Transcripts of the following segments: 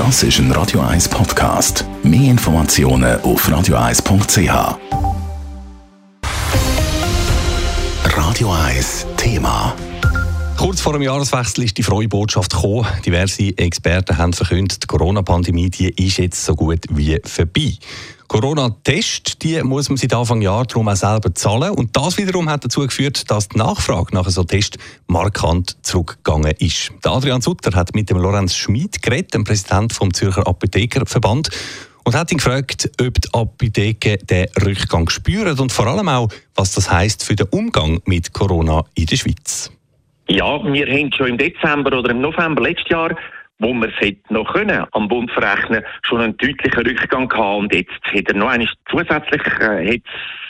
Das ist ein Radio 1 Podcast. Mehr Informationen auf radio1.ch. Radio 1 Thema. Kurz vor dem Jahreswechsel ist die frohe Botschaft gekommen. Diverse Experten haben verkündet, die Corona-Pandemie ist jetzt so gut wie vorbei. Corona-Test, die muss man seit Anfang Jahr darum auch selber zahlen. Und das wiederum hat dazu geführt, dass die Nachfrage nach so Test markant zurückgegangen ist. Der Adrian Sutter hat mit dem Lorenz Schmid geredet, dem Präsident vom Zürcher Apothekerverband, und hat ihn gefragt, ob die Apotheken den Rückgang spüren und vor allem auch, was das heißt für den Umgang mit Corona in der Schweiz. Ja, wir haben schon im Dezember oder im November letztes Jahr wo wir es hätte noch können, am Bund verrechnen, schon einen deutlichen Rückgang gehabt und jetzt hat er noch einmal zusätzlich, äh,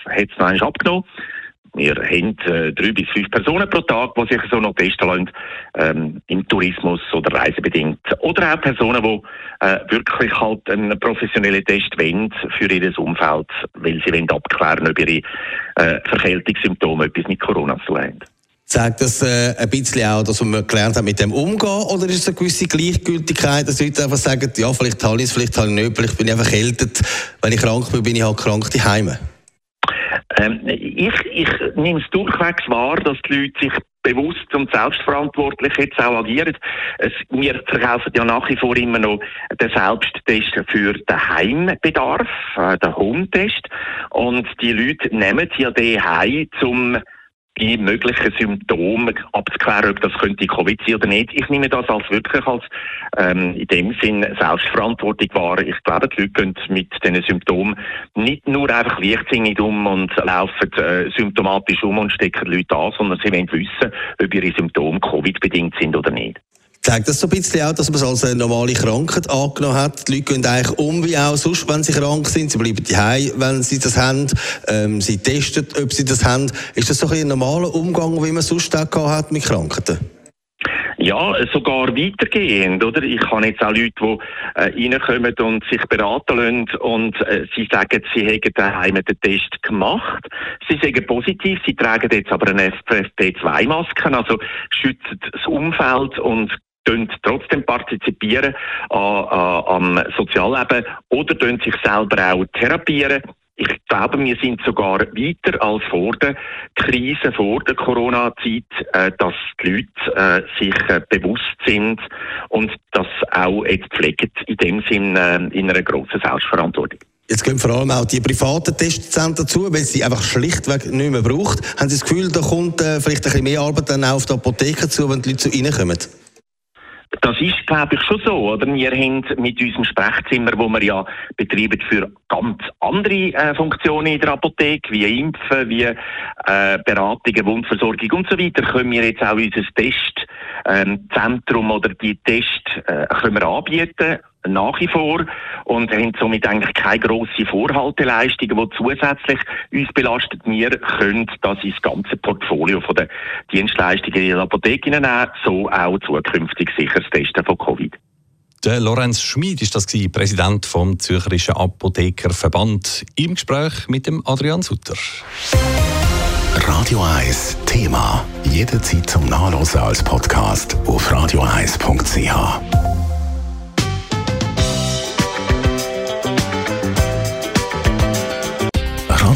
hat es noch einmal abgenommen. Wir haben äh, drei bis fünf Personen pro Tag, die sich so noch testen lassen, ähm, im Tourismus oder reisebedingt. Oder auch Personen, die äh, wirklich halt einen professionellen Test wollen für ihr Umfeld, weil sie wollen abklären, ob ihre äh, Verkältungssymptome etwas mit Corona zu haben. Zeigt das äh, ein bisschen auch, dass man gelernt hat, mit dem umgehen? Oder ist es eine gewisse Gleichgültigkeit, dass Leute einfach sagen, ja, vielleicht habe ich es, vielleicht habe ich nicht, vielleicht bin ich einfach erkältet. Wenn ich krank bin, bin ich halt krank daheim? Ähm, ich, ich nehme es durchwegs wahr, dass die Leute sich bewusst und selbstverantwortlich jetzt auch agieren. Es, wir verkaufen ja nach wie vor immer noch den Selbsttest für den Heimbedarf, äh, den Home-Test. Und die Leute nehmen ja den heim, zum die möglichen Symptome abzuklären, ob das könnte Covid sein oder nicht. Ich nehme das als wirklich als ähm, in dem Sinn Selbstverantwortung wahr. Ich glaube, die Leute gehen mit diesen Symptomen nicht nur einfach leichtsinnig um und laufen äh, symptomatisch um und stecken Leute an, sondern sie wollen wissen, ob ihre Symptome Covid-bedingt sind oder nicht. Zeigt das so ein bisschen auch, dass man es als eine normale Krankheit angenommen hat? Die Leute gehen eigentlich um wie auch sonst, wenn sie krank sind. Sie bleiben daheim, wenn sie das haben. Ähm, sie testen, ob sie das haben. Ist das so ein, ein normaler Umgang, wie man sonst auch hat mit Krankheiten? Ja, sogar weitergehend, oder? Ich habe jetzt auch Leute, die äh, reinkommen und sich beraten lassen und äh, sie sagen, sie hätten daheim den Test gemacht. Sie sagen positiv, sie tragen jetzt aber eine FFP2-Maske, also schützen das Umfeld und trotzdem partizipieren an, am Sozialleben oder sich selber auch therapieren. Ich glaube, wir sind sogar weiter als vor der Krise, vor der Corona-Zeit, äh, dass die Leute äh, sich äh, bewusst sind und das auch jetzt pflegen, in dem Sinn äh, in einer grossen Selbstverantwortung. Jetzt gehen vor allem auch die privaten Testzentren dazu, weil sie einfach schlichtweg nicht mehr braucht. Haben Sie das Gefühl, da kommt äh, vielleicht ein bisschen mehr Arbeit dann auch auf die Apotheke zu, wenn die Leute so reinkommen? Das ist, glaube ich, schon so, oder? Wir haben mit unserem Sprechzimmer, wo wir ja betreiben für ganz andere äh, Funktionen in der Apotheke, wie Impfen, wie äh, Beratungen, Wundversorgung und so weiter, können wir jetzt auch unser Testzentrum ähm, oder die Test äh, anbieten nach wie vor und haben somit eigentlich keine grosse Vorhalteleistungen, die zusätzlich uns belastet. Wir können das ins ganze Portfolio von der Dienstleistungen in der Apotheke nehmen, so auch zukünftig sicher das Testen von Covid. Der Lorenz Schmid ist das gewesen, Präsident vom Zürcherischen Apothekerverband im Gespräch mit dem Adrian Sutter. Radio 1 Thema jederzeit zum Nachlesen als Podcast auf radio1.ch.